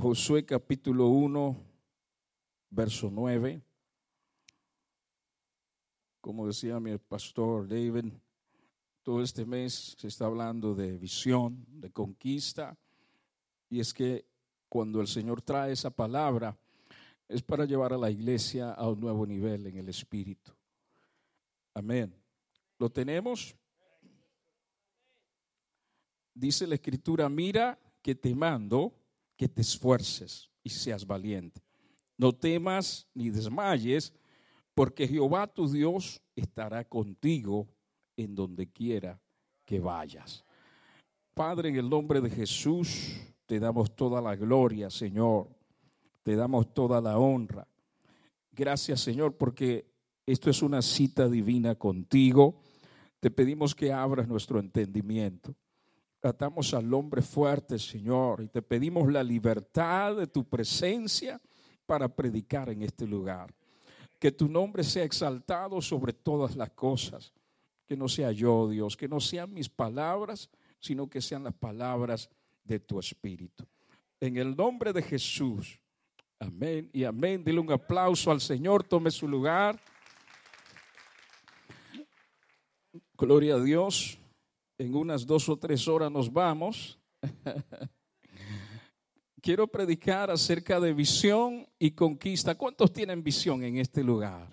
Josué capítulo 1, verso 9. Como decía mi pastor David, todo este mes se está hablando de visión, de conquista, y es que cuando el Señor trae esa palabra, es para llevar a la iglesia a un nuevo nivel en el espíritu. Amén. ¿Lo tenemos? Dice la escritura, mira que te mando que te esfuerces y seas valiente. No temas ni desmayes, porque Jehová tu Dios estará contigo en donde quiera que vayas. Padre, en el nombre de Jesús, te damos toda la gloria, Señor. Te damos toda la honra. Gracias, Señor, porque esto es una cita divina contigo. Te pedimos que abras nuestro entendimiento. Tratamos al hombre fuerte, Señor, y te pedimos la libertad de tu presencia para predicar en este lugar. Que tu nombre sea exaltado sobre todas las cosas. Que no sea yo, Dios, que no sean mis palabras, sino que sean las palabras de tu Espíritu. En el nombre de Jesús. Amén y amén. Dile un aplauso al Señor, tome su lugar. Gloria a Dios. En unas dos o tres horas nos vamos. Quiero predicar acerca de visión y conquista. ¿Cuántos tienen visión en este lugar?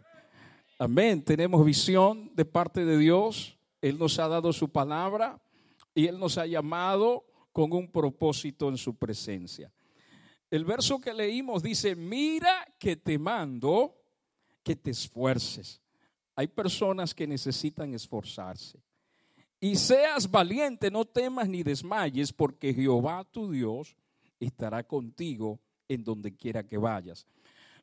Amén. Tenemos visión de parte de Dios. Él nos ha dado su palabra y Él nos ha llamado con un propósito en su presencia. El verso que leímos dice, mira que te mando que te esfuerces. Hay personas que necesitan esforzarse. Y seas valiente, no temas ni desmayes, porque Jehová tu Dios estará contigo en donde quiera que vayas.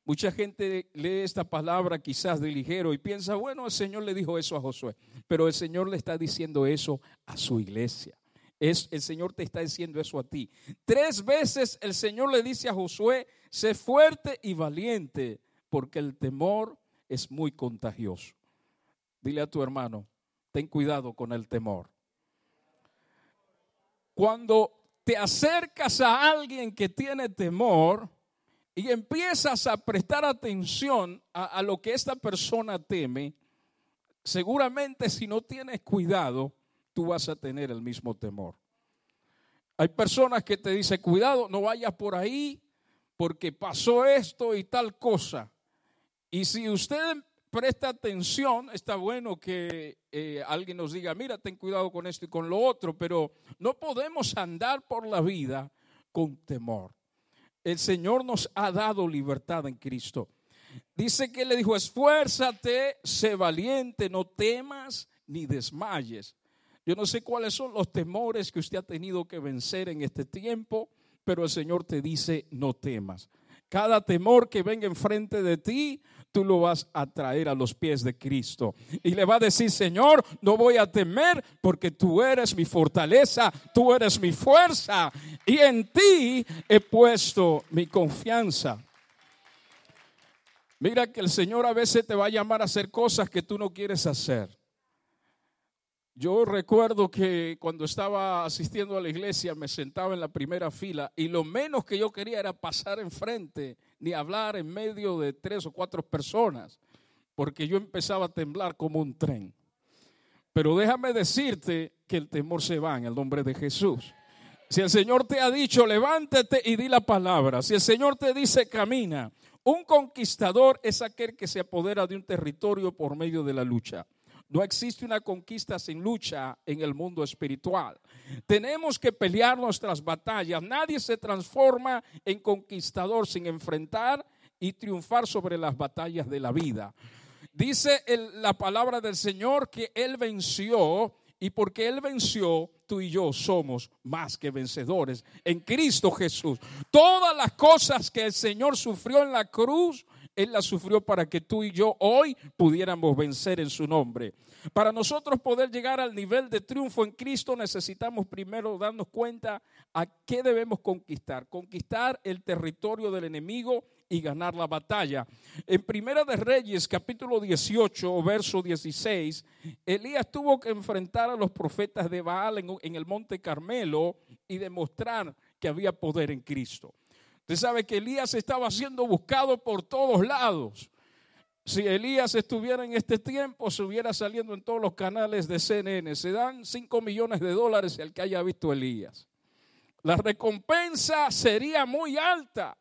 Mucha gente lee esta palabra quizás de ligero y piensa, bueno, el Señor le dijo eso a Josué, pero el Señor le está diciendo eso a su iglesia. Es, el Señor te está diciendo eso a ti. Tres veces el Señor le dice a Josué, sé fuerte y valiente, porque el temor es muy contagioso. Dile a tu hermano, ten cuidado con el temor. Cuando te acercas a alguien que tiene temor y empiezas a prestar atención a, lo que esta persona teme, seguramente si no tienes cuidado, tú vas a tener el mismo temor. Hay personas que te dicen, cuidado, no vayas por ahí porque pasó esto y tal cosa. Y si usted presta atención, está bueno que eh, alguien nos diga, mira, ten cuidado con esto y con lo otro, pero no podemos andar por la vida con temor. El Señor nos ha dado libertad en Cristo. Dice que le dijo, esfuérzate, sé valiente, no temas ni desmayes. Yo no sé cuáles son los temores que usted ha tenido que vencer en este tiempo, pero el Señor te dice, no temas. Cada temor que venga enfrente de ti, tú lo vas a traer a los pies de Cristo. Y le va a decir, Señor, no voy a temer porque tú eres mi fortaleza, tú eres mi fuerza y en ti he puesto mi confianza. Mira que el Señor a veces te va a llamar a hacer cosas que tú no quieres hacer. Yo recuerdo que cuando estaba asistiendo a la iglesia me sentaba en la primera fila y lo menos que yo quería era pasar enfrente ni hablar en medio de tres o cuatro personas, porque yo empezaba a temblar como un tren. Pero déjame decirte que el temor se va en el nombre de Jesús. Si el Señor te ha dicho, levántate y di la palabra. Si el Señor te dice, camina. Un conquistador es aquel que se apodera de un territorio por medio de la lucha. No existe una conquista sin lucha en el mundo espiritual. Tenemos que pelear nuestras batallas. Nadie se transforma en conquistador sin enfrentar y triunfar sobre las batallas de la vida. Dice la palabra del Señor que Él venció y porque Él venció, tú y yo somos más que vencedores en Cristo Jesús. Todas las cosas que el Señor sufrió en la cruz, él la sufrió para que tú y yo hoy pudiéramos vencer en su nombre. Para nosotros poder llegar al nivel de triunfo en Cristo necesitamos primero darnos cuenta a qué debemos conquistar. Conquistar el territorio del enemigo y ganar la batalla. En Primera de Reyes, capítulo 18, verso 16, Elías tuvo que enfrentar a los profetas de Baal en, en el monte Carmelo y demostrar que había poder en Cristo. Usted sabe que Elías estaba siendo buscado por todos lados. Si Elías estuviera en este tiempo, se hubiera saliendo en todos los canales de CNN. Se dan 5 millones de dólares el que haya visto Elías. La recompensa sería muy alta,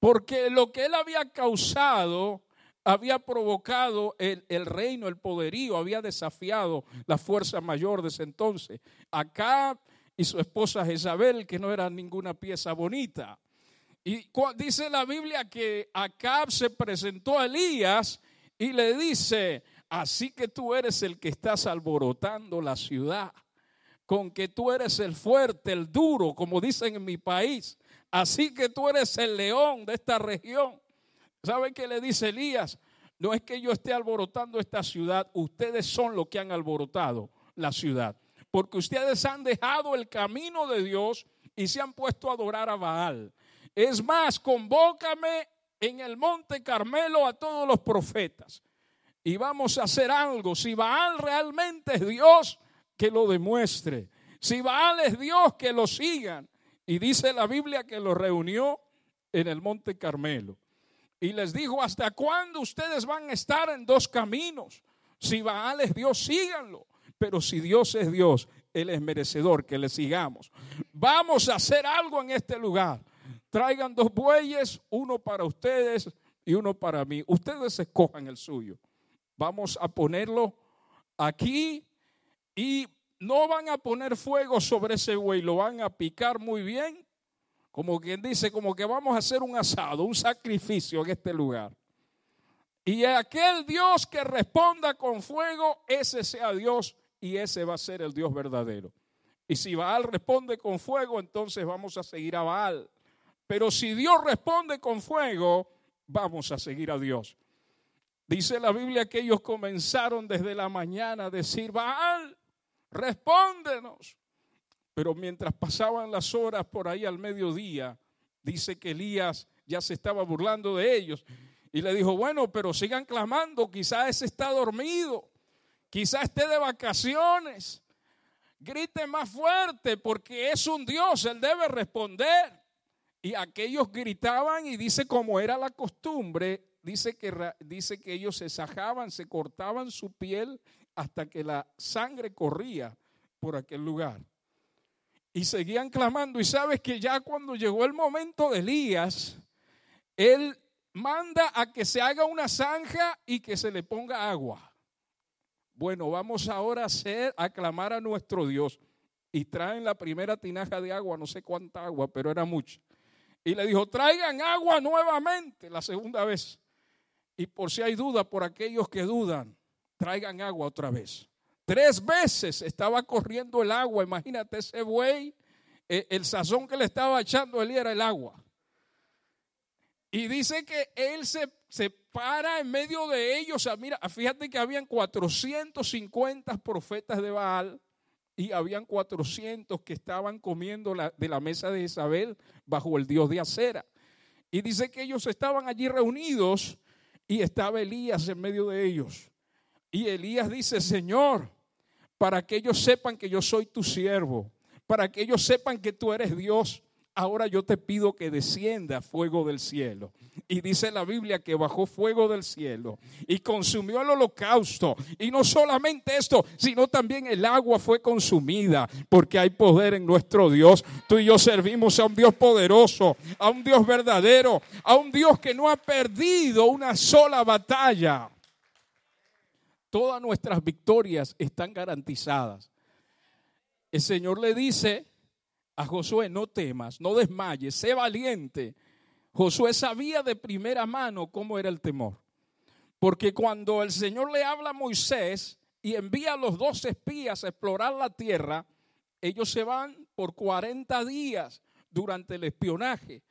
porque lo que él había causado había provocado el, el, reino, el poderío, había desafiado la fuerza mayor de ese entonces. Acá y su esposa Jezabel, que no era ninguna pieza bonita. Y dice la Biblia que Acab se presentó a Elías y le dice, así que tú eres el que estás alborotando la ciudad, con que tú eres el fuerte, el duro, como dicen en mi país, así que tú eres el león de esta región. ¿Sabe qué le dice Elías? No es que yo esté alborotando esta ciudad, ustedes son los que han alborotado la ciudad, porque ustedes han dejado el camino de Dios y se han puesto a adorar a Baal. Es más, convócame en el monte Carmelo a todos los profetas y vamos a hacer algo. Si Baal realmente es Dios, que lo demuestre. Si Baal es Dios, que lo sigan. Y dice la Biblia que lo reunió en el monte Carmelo. Y les dijo, ¿hasta cuándo ustedes van a estar en dos caminos? Si Baal es Dios, síganlo. Pero si Dios es Dios, Él es merecedor que le sigamos. Vamos a hacer algo en este lugar. Traigan dos bueyes, uno para ustedes y uno para mí. Ustedes escojan el suyo. Vamos a ponerlo aquí y no van a poner fuego sobre ese buey, lo van a picar muy bien, como quien dice, como que vamos a hacer un asado, un sacrificio en este lugar. Y aquel Dios que responda con fuego, ese sea Dios y ese va a ser el Dios verdadero. Y si Baal responde con fuego, entonces vamos a seguir a Baal. Pero si Dios responde con fuego, vamos a seguir a Dios. Dice la Biblia que ellos comenzaron desde la mañana a decir, Baal, respóndenos. Pero mientras pasaban las horas por ahí al mediodía, dice que Elías ya se estaba burlando de ellos y le dijo, bueno, pero sigan clamando, quizás ese está dormido, quizás esté de vacaciones. Grite más fuerte porque es un Dios, Él debe responder. Y aquellos gritaban y dice como era la costumbre, dice que, dice que ellos se sajaban, se cortaban su piel hasta que la sangre corría por aquel lugar. Y seguían clamando. Y sabes que ya cuando llegó el momento de Elías, él manda a que se haga una zanja y que se le ponga agua. Bueno, vamos ahora a hacer, a clamar a nuestro Dios. Y traen la primera tinaja de agua, no sé cuánta agua, pero era mucha y le dijo, traigan agua nuevamente la segunda vez. Y por si hay duda, por aquellos que dudan, traigan agua otra vez. Tres veces estaba corriendo el agua. Imagínate ese buey, eh, el sazón que le estaba echando él era el agua. Y dice que él se, se para en medio de ellos. O sea, mira, fíjate que habían 450 profetas de Baal y habían 400 que estaban comiendo de la mesa de Isabel bajo el dios de acera. Y dice que ellos estaban allí reunidos y estaba Elías en medio de ellos. Y Elías dice, Señor, para que ellos sepan que yo soy tu siervo, para que ellos sepan que tú eres Dios, ahora yo te pido que descienda fuego del cielo. Y dice la Biblia que bajó fuego del cielo y consumió el holocausto. Y no solamente esto, sino también el agua fue consumida, porque hay poder en nuestro Dios. Tú y yo servimos a un Dios poderoso, a un Dios verdadero, a un Dios que no ha perdido una sola batalla. Todas nuestras victorias están garantizadas. El Señor le dice a Josué, no temas, no desmayes, sé valiente. Josué sabía de primera mano cómo era el temor. Porque cuando el Señor le habla a Moisés y envía a los dos espías a explorar la tierra, ellos se van por 40 días durante el espionaje.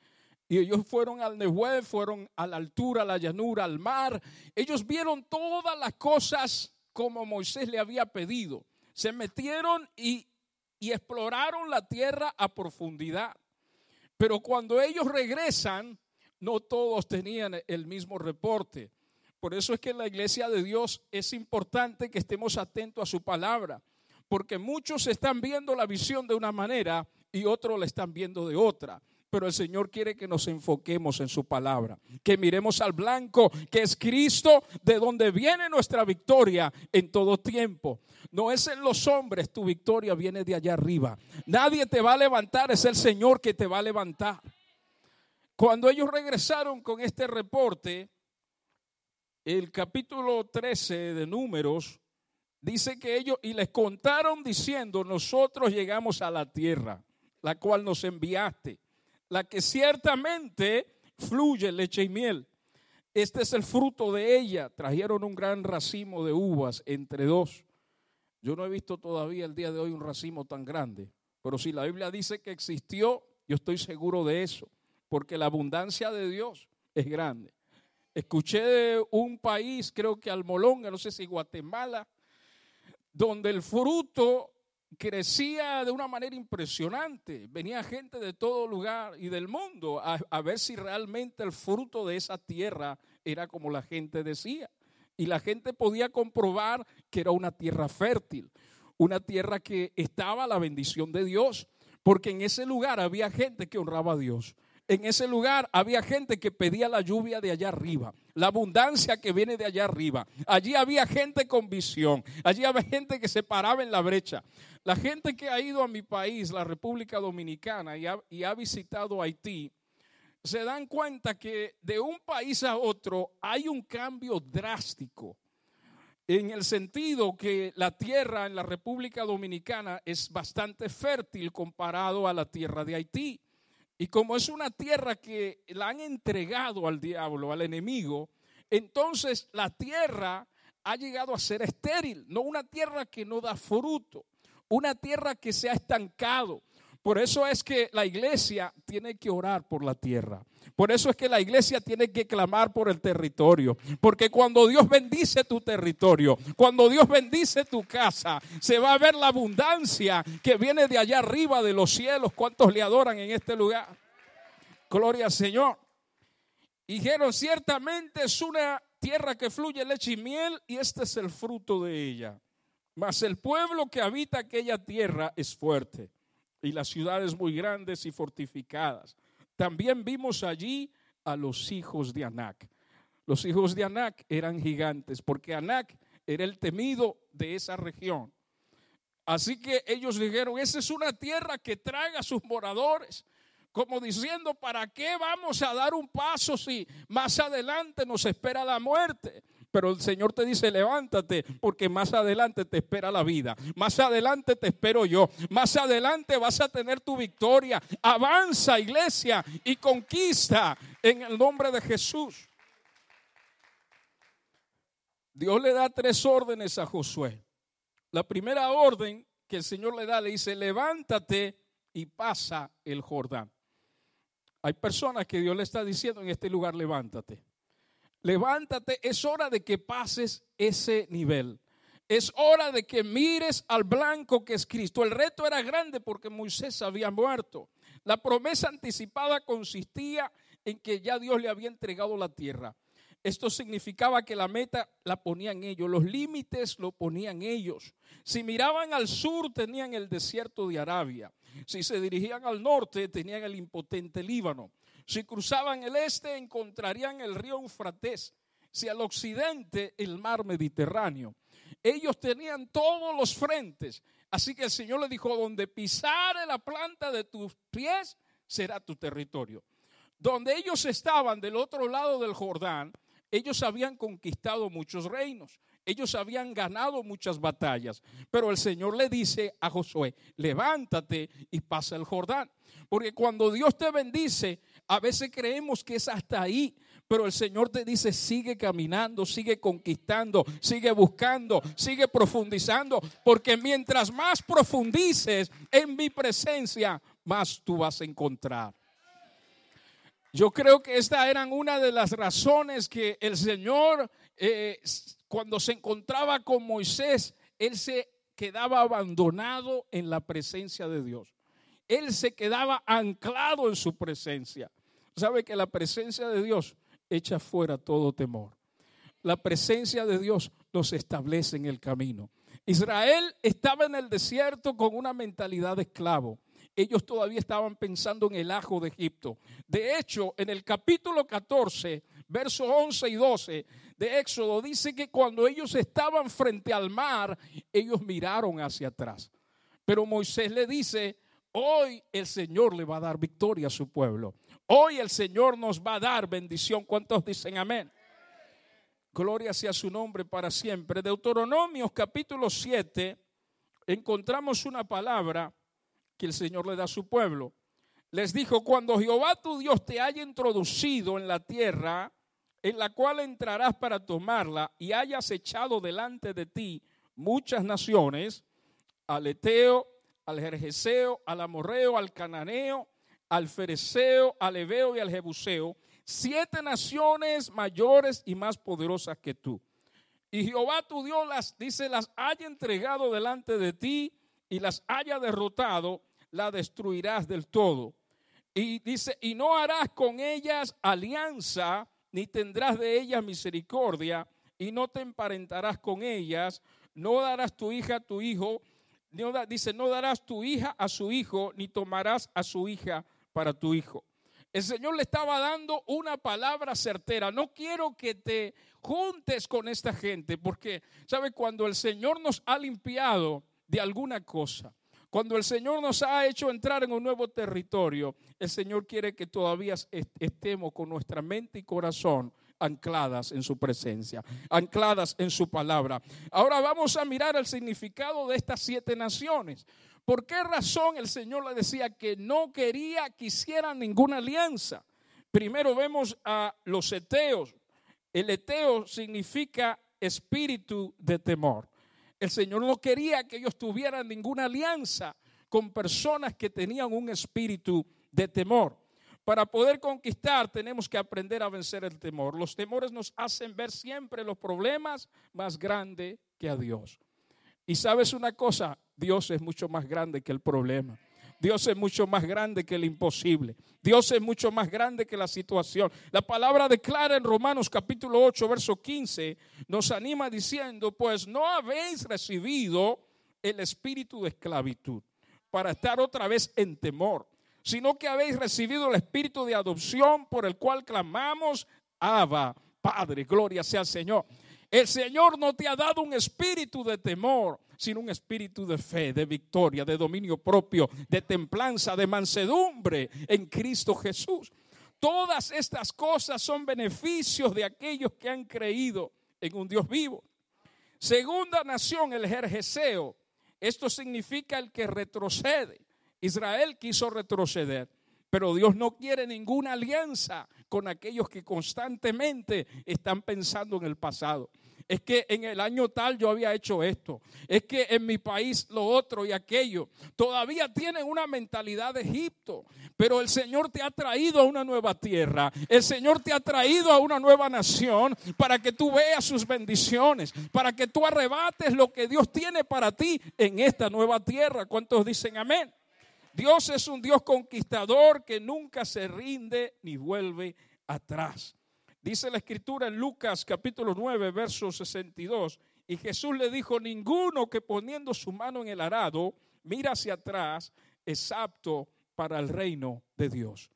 Y ellos fueron al Nehuel, fueron a la altura, a la llanura, al mar. Ellos vieron todas las cosas como Moisés le había pedido. Se metieron y y exploraron la tierra a profundidad. Pero cuando ellos regresan, no todos tenían el mismo reporte. Por eso es que en la iglesia de Dios es importante que estemos atentos a su palabra, porque muchos están viendo la visión de una manera y otros la están viendo de otra. Pero el Señor quiere que nos enfoquemos en su palabra, que miremos al blanco, que es Cristo, de donde viene nuestra victoria en todo tiempo. No es en los hombres, tu victoria viene de allá arriba. Nadie te va a levantar, es el Señor que te va a levantar. Cuando ellos regresaron con este reporte, el capítulo 13 de Números dice que ellos, y les contaron diciendo, nosotros llegamos a la tierra, la cual nos enviaste la que ciertamente fluye leche y miel. Este es el fruto de ella. Trajeron un gran racimo de uvas entre dos. Yo no he visto todavía el día de hoy un racimo tan grande, pero si la Biblia dice que existió, yo estoy seguro de eso, porque la abundancia de Dios es grande. Escuché de un país, creo que Almolonga, no sé si Guatemala, donde el fruto crecía de una manera impresionante. Venía gente de todo lugar y del mundo a, ver si realmente el fruto de esa tierra era como la gente decía. Y la gente podía comprobar que era una tierra fértil, una tierra que estaba a la bendición de Dios, porque en ese lugar había gente que honraba a Dios en ese lugar había gente que pedía la lluvia de allá arriba, la abundancia que viene de allá arriba. Allí había gente con visión, allí había gente que se paraba en la brecha. La gente que ha ido a mi país, la República Dominicana, y ha, visitado Haití, se dan cuenta que de un país a otro hay un cambio drástico en el sentido que la tierra en la República Dominicana es bastante fértil comparado a la tierra de Haití. Y como es una tierra que la han entregado al diablo, al enemigo, entonces la tierra ha llegado a ser estéril, no una tierra que no da fruto, una tierra que se ha estancado. Por eso es que la iglesia tiene que orar por la tierra. Por eso es que la iglesia tiene que clamar por el territorio. Porque cuando Dios bendice tu territorio, cuando Dios bendice tu casa, se va a ver la abundancia que viene de allá arriba de los cielos. ¿Cuántos le adoran en este lugar? Gloria al Señor. Dijeron, ciertamente es una tierra que fluye leche y miel y este es el fruto de ella. Mas el pueblo que habita aquella tierra es fuerte y las ciudades muy grandes y fortificadas. También vimos allí a los hijos de Anac. Los hijos de Anac eran gigantes, porque Anac era el temido de esa región. Así que ellos dijeron, esa es una tierra que traga a sus moradores, como diciendo, ¿para qué vamos a dar un paso si más adelante nos espera la muerte? Pero el Señor te dice, levántate, porque más adelante te espera la vida. Más adelante te espero yo. Más adelante vas a tener tu victoria. Avanza, iglesia, y conquista en el nombre de Jesús. Dios le da tres órdenes a Josué. La primera orden que el Señor le da, le dice, levántate y pasa el Jordán. Hay personas que Dios le está diciendo en este lugar, levántate. Levántate, es hora de que pases ese nivel. Es hora de que mires al blanco que es Cristo. El reto era grande porque Moisés había muerto. La promesa anticipada consistía en que ya Dios le había entregado la tierra. Esto significaba que la meta la ponían ellos, los límites lo ponían ellos. Si miraban al sur tenían el desierto de Arabia. Si se dirigían al norte tenían el impotente Líbano. Si cruzaban el este encontrarían el río Eufrates. Si al occidente el mar Mediterráneo. Ellos tenían todos los frentes. Así que el Señor le dijo, donde pisare la planta de tus pies será tu territorio. Donde ellos estaban del otro lado del Jordán, ellos habían conquistado muchos reinos. Ellos habían ganado muchas batallas, pero el Señor le dice a Josué, levántate y pasa el Jordán. Porque cuando Dios te bendice, a veces creemos que es hasta ahí, pero el Señor te dice, sigue caminando, sigue conquistando, sigue buscando, sigue profundizando, porque mientras más profundices en mi presencia, más tú vas a encontrar. Yo creo que esta eran una de las razones que el Señor, eh, cuando se encontraba con Moisés, él se quedaba abandonado en la presencia de Dios. Él se quedaba anclado en su presencia. Sabe que la presencia de Dios echa fuera todo temor. La presencia de Dios nos establece en el camino. Israel estaba en el desierto con una mentalidad de esclavo. ellos todavía estaban pensando en el ajo de Egipto. De hecho, en el capítulo 14, versos 11 y 12 de Éxodo, dice que cuando ellos estaban frente al mar, ellos miraron hacia atrás. Pero Moisés le dice, hoy el Señor le va a dar victoria a su pueblo. Hoy el Señor nos va a dar bendición. ¿Cuántos dicen amén? Gloria sea su nombre para siempre. Deuteronomios capítulo 7, encontramos una palabra que el Señor le da a su pueblo. Les dijo, cuando Jehová tu Dios te haya introducido en la tierra en la cual entrarás para tomarla y hayas echado delante de ti muchas naciones, al Eteo, al Jerjeseo, al Amorreo, al Cananeo, al Fereceo, al Ebeo y al Jebuseo, siete naciones mayores y más poderosas que tú. Y Jehová tu Dios las, dice, las haya entregado delante de ti y las haya derrotado, la destruirás del todo. Y dice, y no harás con ellas alianza, ni tendrás de ellas misericordia, y no te emparentarás con ellas, no darás tu hija a tu hijo, dice, no darás tu hija a su hijo, ni tomarás a su hija para tu hijo. El Señor le estaba dando una palabra certera. No quiero que te juntes con esta gente, porque, ¿sabe? Cuando el Señor nos ha limpiado de alguna cosa, cuando el Señor nos ha hecho entrar en un nuevo territorio, el Señor quiere que todavía estemos con nuestra mente y corazón ancladas en su presencia, ancladas en su palabra. Ahora vamos a mirar el significado de estas siete naciones. ¿Por qué razón el Señor le decía que no quería que hicieran ninguna alianza? Primero vemos a los eteos. El eteo significa espíritu de temor. El Señor no quería que ellos tuvieran ninguna alianza con personas que tenían un espíritu de temor. Para poder conquistar tenemos que aprender a vencer el temor. Los temores nos hacen ver siempre los problemas más grandes que a Dios. Y sabes una cosa, Dios es mucho más grande que el problema. Dios es mucho más grande que el imposible. Dios es mucho más grande que la situación. La palabra declara en Romanos capítulo 8, verso 15, nos anima diciendo, pues no habéis recibido el espíritu de esclavitud para estar otra vez en temor, sino que habéis recibido el espíritu de adopción por el cual clamamos, Abba, Padre, gloria sea al Señor. El Señor no te ha dado un espíritu de temor, sino un espíritu de fe, de victoria, de dominio propio, de templanza, de mansedumbre en Cristo Jesús. Todas estas cosas son beneficios de aquellos que han creído en un Dios vivo. Segunda nación, el Jerjeseo. Esto significa el que retrocede. Israel quiso retroceder, pero Dios no quiere ninguna alianza con aquellos que constantemente están pensando en el pasado es que en el año tal yo había hecho esto, es que en mi país lo otro y aquello. Todavía tienen una mentalidad de Egipto, pero el Señor te ha traído a una nueva tierra, el Señor te ha traído a una nueva nación para que tú veas sus bendiciones, para que tú arrebates lo que Dios tiene para ti en esta nueva tierra. ¿Cuántos dicen amén? Dios es un Dios conquistador que nunca se rinde ni vuelve atrás. Dice la escritura en Lucas capítulo 9, verso 62, y Jesús le dijo, ninguno que poniendo su mano en el arado mira hacia atrás es apto para el reino de Dios.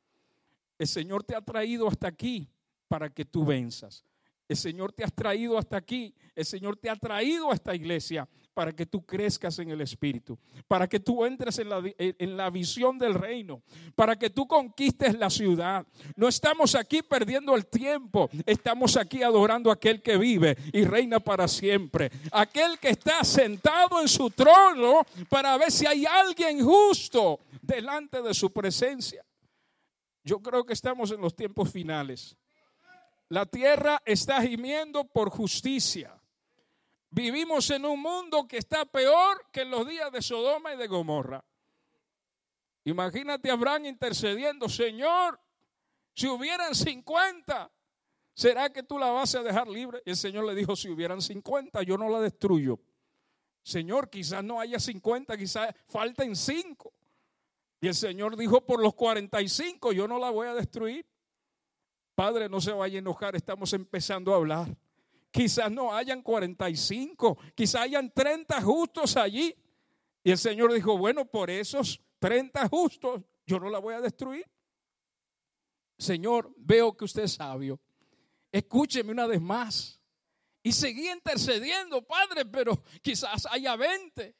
El Señor te ha traído hasta aquí para que tú venzas. El Señor te ha traído hasta aquí. El Señor te ha traído a esta iglesia para que tú crezcas en el Espíritu, para que tú entres en la, en la, visión del reino, para que tú conquistes la ciudad. No estamos aquí perdiendo el tiempo, estamos aquí adorando a aquel que vive y reina para siempre, aquel que está sentado en su trono para ver si hay alguien justo delante de su presencia. Yo creo que estamos en los tiempos finales. La tierra está gimiendo por justicia. Vivimos en un mundo que está peor que en los días de Sodoma y de Gomorra. Imagínate a Abraham intercediendo, Señor, si hubieran 50, ¿será que tú la vas a dejar libre? Y el Señor le dijo, si hubieran 50, yo no la destruyo. Señor, quizás no haya 50, quizás falten 5. Y el Señor dijo, por los 45 yo no la voy a destruir. Padre, no se vaya a enojar, estamos empezando a hablar. Quizás no hayan 45, quizás hayan 30 justos allí. Y el Señor dijo, bueno, por esos 30 justos, yo no la voy a destruir. Señor, veo que usted es sabio. Escúcheme una vez más. Y seguí intercediendo, Padre, pero quizás haya 20.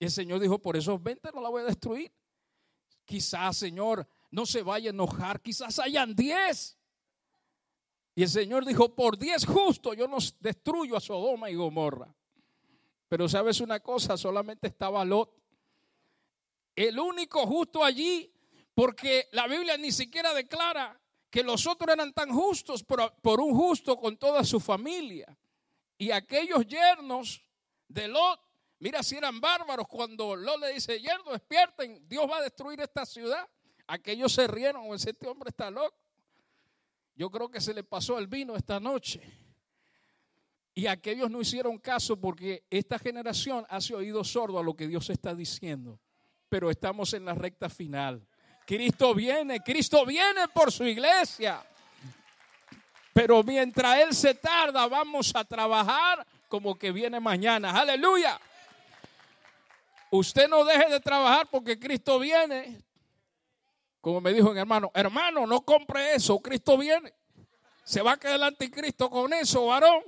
Y el Señor dijo, por esos 20 no la voy a destruir. Quizás, Señor, no se vaya a enojar, quizás hayan 10. Y el Señor dijo, por 10 justos yo no destruyo a Sodoma y Gomorra. Pero sabes una cosa, solamente estaba Lot. El único justo allí, porque la Biblia ni siquiera declara que los otros eran tan justos por, un justo con toda su familia. Y aquellos yernos de Lot, mira si eran bárbaros cuando Lot le dice, yerno, despierten, Dios va a destruir esta ciudad. Aquellos se rieron, este hombre está loco. Yo creo que se le pasó el vino esta noche. Y aquellos no hicieron caso porque esta generación hace oído sordo a lo que Dios está diciendo. Pero estamos en la recta final. Cristo viene, Cristo viene por su iglesia. Pero mientras Él se tarda, vamos a trabajar como que viene mañana. Aleluya. Usted no deje de trabajar porque Cristo viene. Como me dijo un hermano, hermano, no compre eso, Cristo viene. Se va a quedar el anticristo con eso, varón.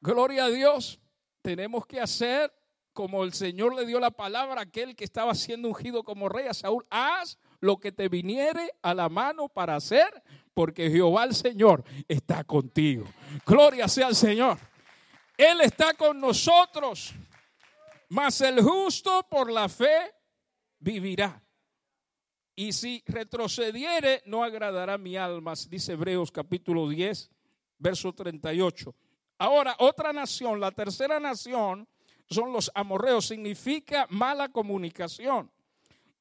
Gloria a Dios. Tenemos que hacer como el Señor le dio la palabra a aquel que estaba siendo ungido como rey a Saúl. Haz lo que te viniere a la mano para hacer, porque Jehová el Señor está contigo. Gloria sea al Señor. Él está con nosotros, mas el justo por la fe vivirá. Y si retrocediere, no agradará mi alma, dice Hebreos capítulo 10, verso 38. Ahora, otra nación, la tercera nación, son los amorreos, significa mala comunicación.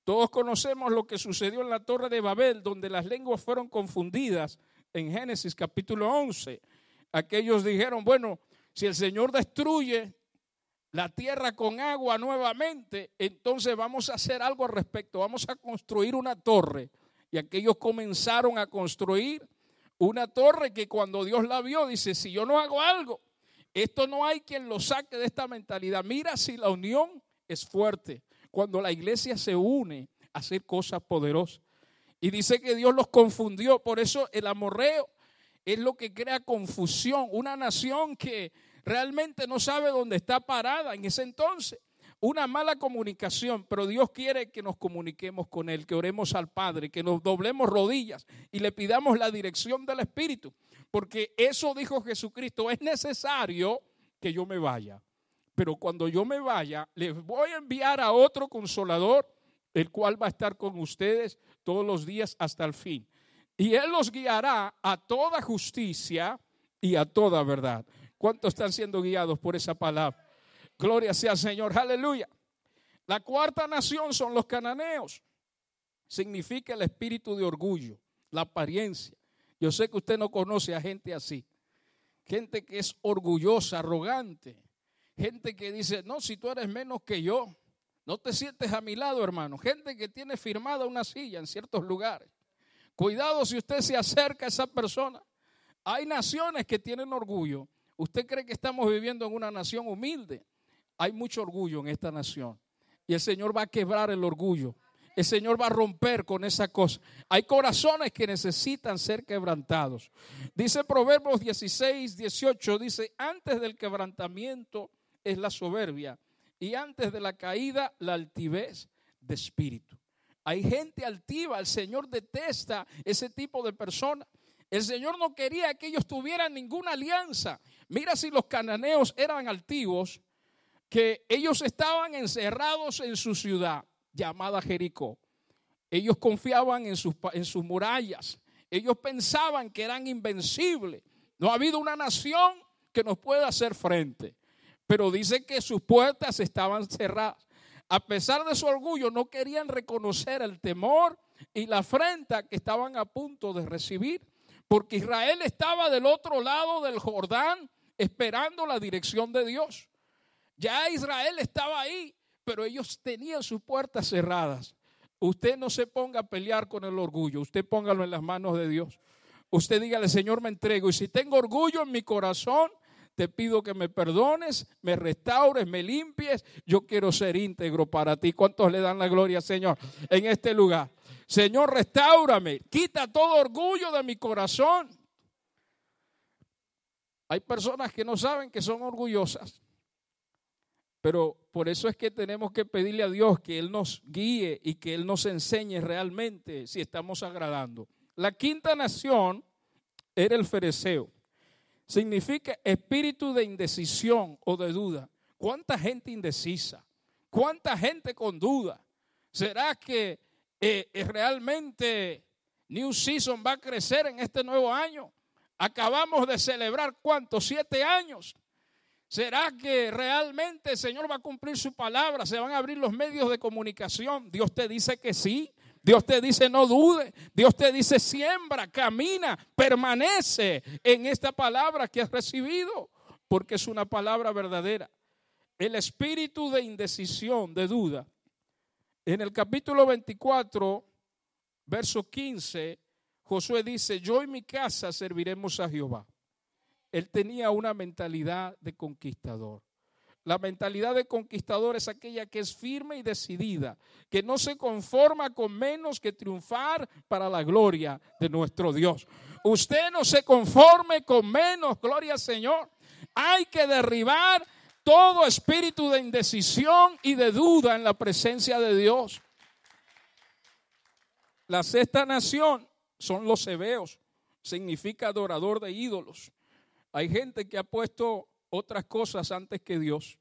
Todos conocemos lo que sucedió en la torre de Babel, donde las lenguas fueron confundidas en Génesis capítulo 11. Aquellos dijeron, bueno, si el Señor destruye la tierra con agua nuevamente, entonces vamos a hacer algo al respecto, vamos a construir una torre. Y aquellos comenzaron a construir una torre que cuando Dios la vio, dice, si yo no hago algo, esto no hay quien lo saque de esta mentalidad. Mira si la unión es fuerte cuando la iglesia se une a hacer cosas poderosas. Y dice que Dios los confundió. Por eso el amorreo es lo que crea confusión. Una nación que realmente no sabe dónde está parada en ese entonces. Una mala comunicación, pero Dios quiere que nos comuniquemos con Él, que oremos al Padre, que nos doblemos rodillas y le pidamos la dirección del Espíritu. Porque eso dijo Jesucristo, es necesario que yo me vaya pero cuando yo me vaya, les voy a enviar a otro consolador, el cual va a estar con ustedes todos los días hasta el fin. Y Él los guiará a toda justicia y a toda verdad. ¿Cuántos están siendo guiados por esa palabra? Gloria sea al Señor, aleluya. La cuarta nación son los cananeos. Significa el espíritu de orgullo, la apariencia. Yo sé que usted no conoce a gente así. Gente que es orgullosa, arrogante, Gente que dice, no, si tú eres menos que yo, no te sientes a mi lado, hermano. Gente que tiene firmada una silla en ciertos lugares. Cuidado si usted se acerca a esa persona. Hay naciones que tienen orgullo. ¿Usted cree que estamos viviendo en una nación humilde? Hay mucho orgullo en esta nación. Y el Señor va a quebrar el orgullo. El Señor va a romper con esa cosa. Hay corazones que necesitan ser quebrantados. Dice Proverbios 16, 18, dice, antes del quebrantamiento es la soberbia y antes de la caída la altivez de espíritu. Hay gente altiva, el Señor detesta ese tipo de personas. El Señor no quería que ellos tuvieran ninguna alianza. Mira si los cananeos eran altivos, que ellos estaban encerrados en su ciudad llamada Jericó. Ellos confiaban en sus, en sus murallas. Ellos pensaban que eran invencibles. No ha habido una nación que nos pueda hacer frente pero dice que sus puertas estaban cerradas. A pesar de su orgullo, no querían reconocer el temor y la afrenta que estaban a punto de recibir, porque Israel estaba del otro lado del Jordán esperando la dirección de Dios. Ya Israel estaba ahí, pero ellos tenían sus puertas cerradas. Usted no se ponga a pelear con el orgullo, usted póngalo en las manos de Dios. Usted dígale, Señor, me entrego. Y si tengo orgullo en mi corazón, te pido que me perdones, me restaures, me limpies. Yo quiero ser íntegro para ti. ¿Cuántos le dan la gloria, Señor, en este lugar? Señor, restaurame, quita todo orgullo de mi corazón. Hay personas que no saben que son orgullosas. Pero por eso es que tenemos que pedirle a Dios que Él nos guíe y que Él nos enseñe realmente si estamos agradando. La quinta nación era el fereceo. Significa espíritu de indecisión o de duda. ¿Cuánta gente indecisa? ¿Cuánta gente con duda? ¿Será que eh, eh, realmente New Season va a crecer en este nuevo año? Acabamos de celebrar cuántos, siete años. ¿Será que realmente el Señor va a cumplir su palabra? ¿Se van a abrir los medios de comunicación? Dios te dice que sí. Dios te dice no dude. Dios te dice siembra, camina, permanece en esta palabra que has recibido, porque es una palabra verdadera. El espíritu de indecisión, de duda. En el capítulo 24, verso 15, Josué dice, yo y mi casa serviremos a Jehová. Él tenía una mentalidad de conquistador. La mentalidad de conquistador es aquella que es firme y decidida, que no se conforma con menos que triunfar para la gloria de nuestro Dios. Usted no se conforme con menos, gloria al Señor. Hay que derribar todo espíritu de indecisión y de duda en la presencia de Dios. La sexta nación son los hebeos, significa adorador de ídolos. Hay gente que ha puesto otras cosas antes que Dios,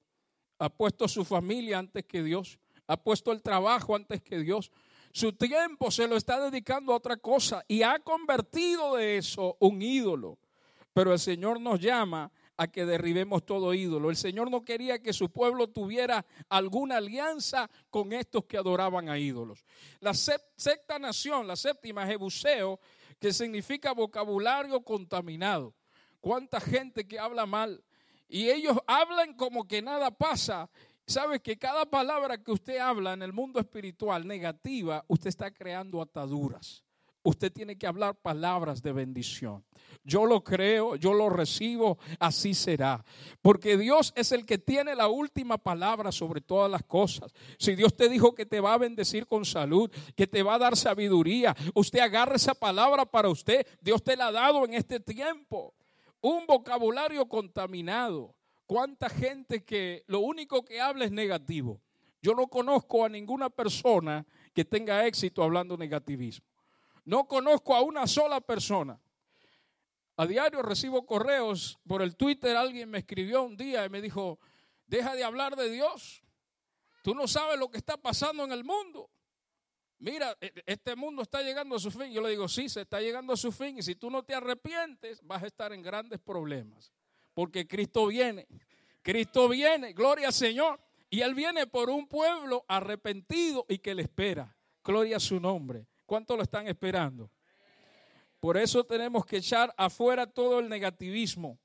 ha puesto su familia antes que Dios, ha puesto el trabajo antes que Dios. Su tiempo se lo está dedicando a otra cosa y ha convertido de eso un ídolo. Pero el Señor nos llama a que derribemos todo ídolo. El Señor no quería que su pueblo tuviera alguna alianza con estos que adoraban a ídolos. La sexta nación, la séptima, Jebuseo, que significa vocabulario contaminado. ¿Cuánta gente que habla mal? Y ellos hablan como que nada pasa. Sabe que cada palabra que usted habla en el mundo espiritual negativa, usted está creando ataduras. Usted tiene que hablar palabras de bendición. Yo lo creo, yo lo recibo, así será. Porque Dios es el que tiene la última palabra sobre todas las cosas. Si Dios te dijo que te va a bendecir con salud, que te va a dar sabiduría, usted agarra esa palabra para usted. Dios te la ha dado en este tiempo. Un vocabulario contaminado. ¿Cuánta gente que lo único que habla es negativo? Yo no conozco a ninguna persona que tenga éxito hablando negativismo. No conozco a una sola persona. A diario recibo correos por el Twitter. Alguien me escribió un día y me dijo, deja de hablar de Dios. Tú no sabes lo que está pasando en el mundo. Mira, e, este mundo está llegando a su fin. Yo le digo, sí, se está llegando a su fin. Y si tú no te arrepientes, vas a estar en grandes problemas. Porque Cristo viene. Cristo viene. Gloria al Señor. Y Él viene por un pueblo arrepentido y que le espera. Gloria a su nombre. ¿Cuánto lo están esperando? Por eso tenemos que echar afuera todo el negativismo.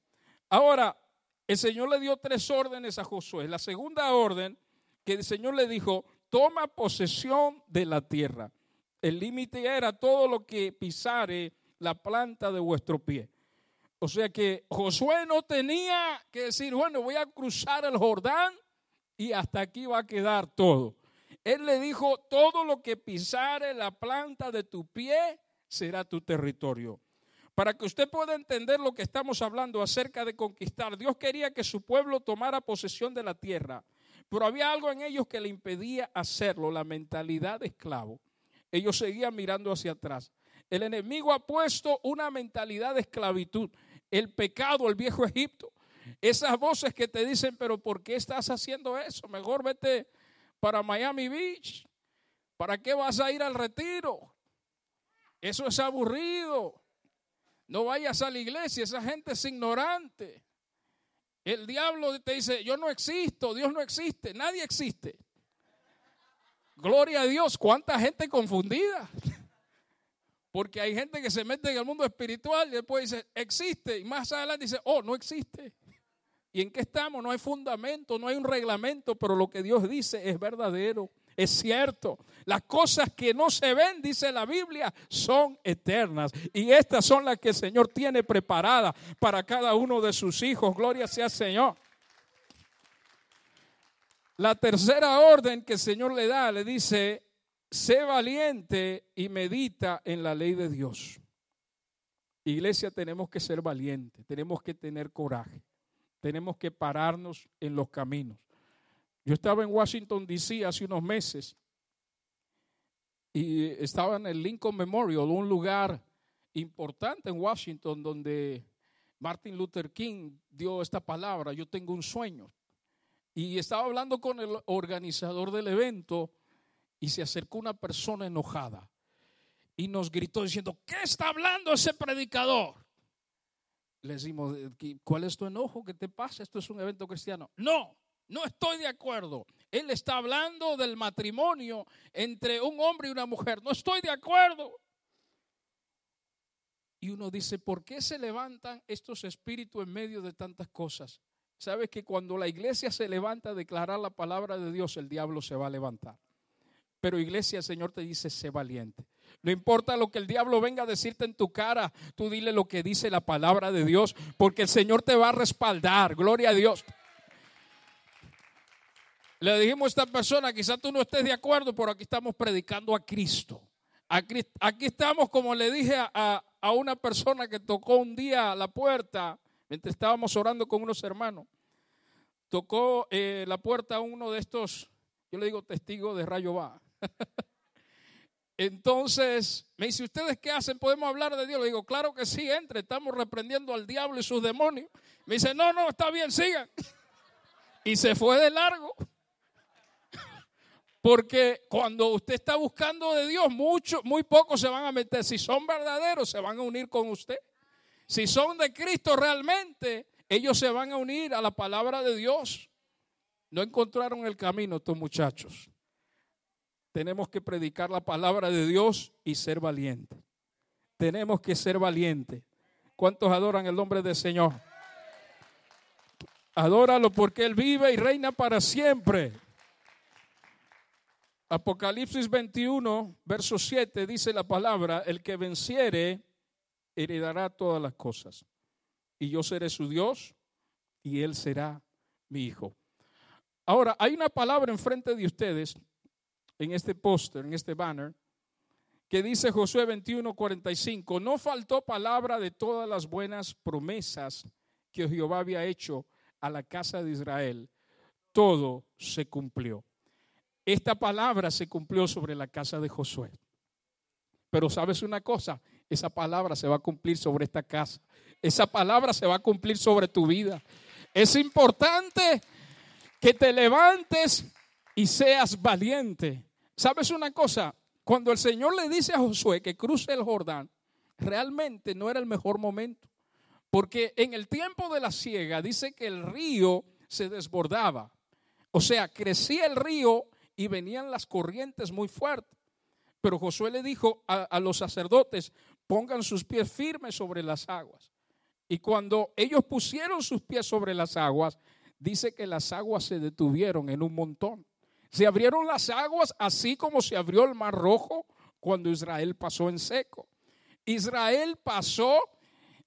Ahora, el Señor le dio tres órdenes a Josué. La segunda orden que el Señor le dijo, toma posesión de la tierra. El límite era todo lo que pisare la planta de vuestro pie. O sea que Josué no tenía que decir, bueno, voy a cruzar el Jordán y hasta aquí va a quedar todo. Él le dijo, todo lo que pisare la planta de tu pie será tu territorio. Para que usted pueda entender lo que estamos hablando acerca de conquistar, Dios quería que su pueblo tomara posesión de la tierra, pero había algo en ellos que le impedía hacerlo, la mentalidad de esclavo. Ellos seguían mirando hacia atrás. El enemigo ha puesto una mentalidad de esclavitud, el pecado, el viejo Egipto. Esas voces que te dicen, pero ¿por qué estás haciendo eso? Mejor vete para Miami Beach. ¿Para qué vas a ir al retiro? Eso es aburrido. No vayas a la iglesia, esa gente es ignorante. El diablo te dice, yo no existo, Dios no existe, nadie existe. Gloria a Dios, cuánta gente confundida. Porque hay gente que se mete en el mundo espiritual y después dice, existe, y más adelante dice, oh, no existe. ¿Y en qué estamos? No hay fundamento, no hay un reglamento, pero lo que Dios dice es verdadero, Es cierto. Las cosas que no se ven, dice la Biblia, son eternas. Y estas son las que el Señor tiene preparadas para cada uno de sus hijos. Gloria sea al Señor. La tercera orden que el Señor le da, le dice, sé valiente y medita en la ley de Dios. Iglesia, tenemos que ser valientes, tenemos que tener coraje, tenemos que pararnos en los caminos. Yo estaba en Washington, D.C. hace unos meses y estaba en el Lincoln Memorial, un lugar importante en Washington donde Martin Luther King dio esta palabra, yo tengo un sueño. Y estaba hablando con el organizador del evento y se acercó una persona enojada y nos gritó diciendo, ¿qué está hablando ese predicador? Le decimos, ¿cuál es tu enojo? ¿Qué te pasa? Esto es un evento cristiano. No, no estoy de acuerdo. Él está hablando del matrimonio entre un hombre y una mujer. No estoy de acuerdo. Y uno dice, ¿por qué se levantan estos espíritus en medio de tantas cosas? Sabes que cuando la iglesia se levanta a declarar la palabra de Dios, el diablo se va a levantar. Pero iglesia, el Señor te dice, sé valiente. No importa lo que el diablo venga a decirte en tu cara, tú dile lo que dice la palabra de Dios, porque el Señor te va a respaldar. Gloria a Dios. Le dijimos a esta persona, quizás tú no estés de acuerdo, pero aquí estamos predicando a Cristo. Aquí, estamos, como le dije a, una persona que tocó un día a la puerta, mientras estábamos orando con unos hermanos, tocó eh, la puerta a uno de estos, yo le digo testigo de rayo va. Entonces me dice, ¿ustedes qué hacen? ¿Podemos hablar de Dios? Le digo, claro que sí, entre, estamos reprendiendo al diablo y sus demonios. Me dice, no, no, está bien, sigan. Y se fue de largo. Porque cuando usted está buscando de Dios, mucho, muy pocos se van a meter. Si son verdaderos, se van a unir con usted. Si son de Cristo realmente, ellos se van a unir a la palabra de Dios. No encontraron el camino estos muchachos. Tenemos que predicar la palabra de Dios y ser valientes. Tenemos que ser valientes. ¿Cuántos adoran el nombre del Señor? Adóralo porque Él vive y reina para siempre. Apocalipsis 21, verso 7 dice la palabra, el que venciere heredará todas las cosas. Y yo seré su Dios y él será mi hijo. Ahora, hay una palabra enfrente de ustedes, en este póster, en este banner, que dice Josué 21, 45, no faltó palabra de todas las buenas promesas que Jehová había hecho a la casa de Israel. Todo se cumplió. Esta palabra se cumplió sobre la casa de Josué. Pero sabes una cosa, esa palabra se va a cumplir sobre esta casa. Esa palabra se va a cumplir sobre tu vida. Es importante que te levantes y seas valiente. ¿Sabes una cosa? Cuando el Señor le dice a Josué que cruce el Jordán, realmente no era el mejor momento. Porque en el tiempo de la siega dice que el río se desbordaba. O sea, crecía el río y venían las corrientes muy fuertes. Pero Josué le dijo a, los sacerdotes, pongan sus pies firmes sobre las aguas. Y cuando ellos pusieron sus pies sobre las aguas, dice que las aguas se detuvieron en un montón. Se abrieron las aguas así como se abrió el mar rojo cuando Israel pasó en seco. Israel pasó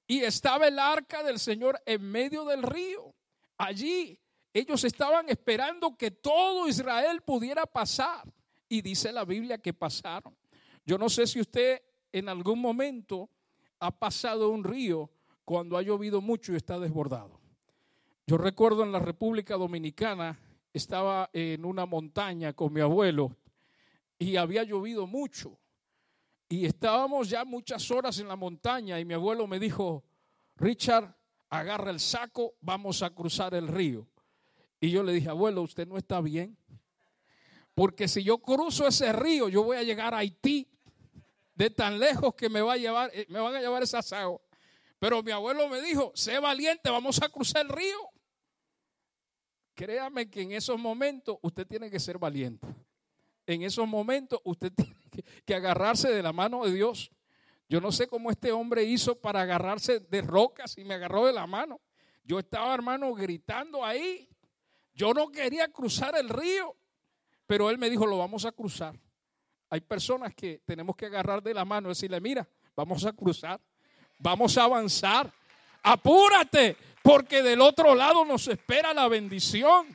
y estaba el arca del Señor en medio del río. Allí ellos estaban esperando que todo Israel pudiera pasar. Y dice la Biblia que pasaron. Yo no sé si usted en algún momento ha pasado un río cuando ha llovido mucho y está desbordado. Yo recuerdo en la República Dominicana, estaba en una montaña con mi abuelo y había llovido mucho. Y estábamos ya muchas horas en la montaña y mi abuelo me dijo, Richard, agarra el saco, vamos a cruzar el río. Y yo le dije, abuelo, usted no está bien. Porque si yo cruzo ese río, yo voy a llegar a Haití. De tan lejos que me va a llevar, eh, me van a llevar esa aguas. Pero mi abuelo me dijo, sé valiente, vamos a cruzar el río. Créame que en esos momentos usted tiene que ser valiente. En esos momentos usted tiene que agarrarse de la mano de Dios. Yo no sé cómo este hombre hizo para agarrarse de rocas y me agarró de la mano. Yo estaba, hermano, gritando ahí. Yo no quería cruzar el río, Pero él me dijo, lo vamos a cruzar. Hay personas que tenemos que agarrar de la mano y decirle, mira, vamos a cruzar, vamos a avanzar. Apúrate, porque del otro lado nos espera la bendición.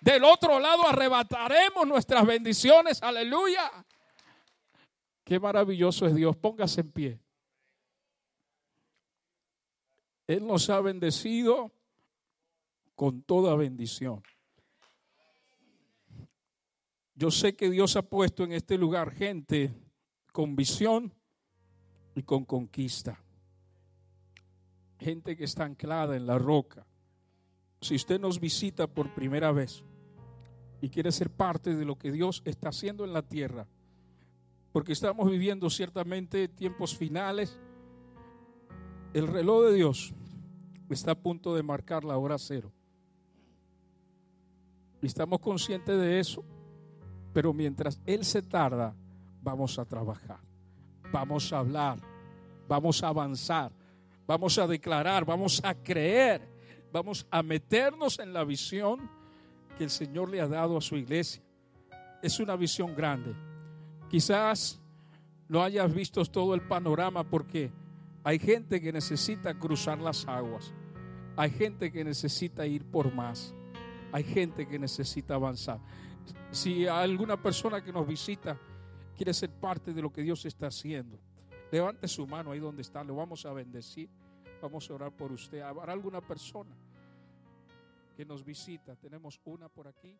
Del otro lado arrebataremos nuestras bendiciones. Aleluya. Qué maravilloso es Dios. Póngase en pie. Él nos ha bendecido con toda bendición. Yo sé que Dios ha puesto en este lugar gente con visión y con conquista. Gente que está anclada en la roca. Si usted nos visita por primera vez y quiere ser parte de lo que Dios está haciendo en la tierra, porque estamos viviendo ciertamente tiempos finales, el reloj de Dios está a punto de marcar la hora cero. Estamos conscientes de eso, pero mientras Él se tarda, vamos a trabajar, vamos a hablar, vamos a avanzar, vamos a declarar, vamos a creer, vamos a meternos en la visión que el Señor le ha dado a su iglesia. Es una visión grande. Quizás no hayas visto todo el panorama porque hay gente que necesita cruzar las aguas. Hay gente que necesita ir por más. Hay gente que necesita avanzar. Si alguna persona que nos visita quiere ser parte de lo que Dios está haciendo, levante su mano ahí donde está. Lo vamos a bendecir. Vamos a orar por usted. ¿Habrá alguna persona que nos visita? Tenemos una por aquí.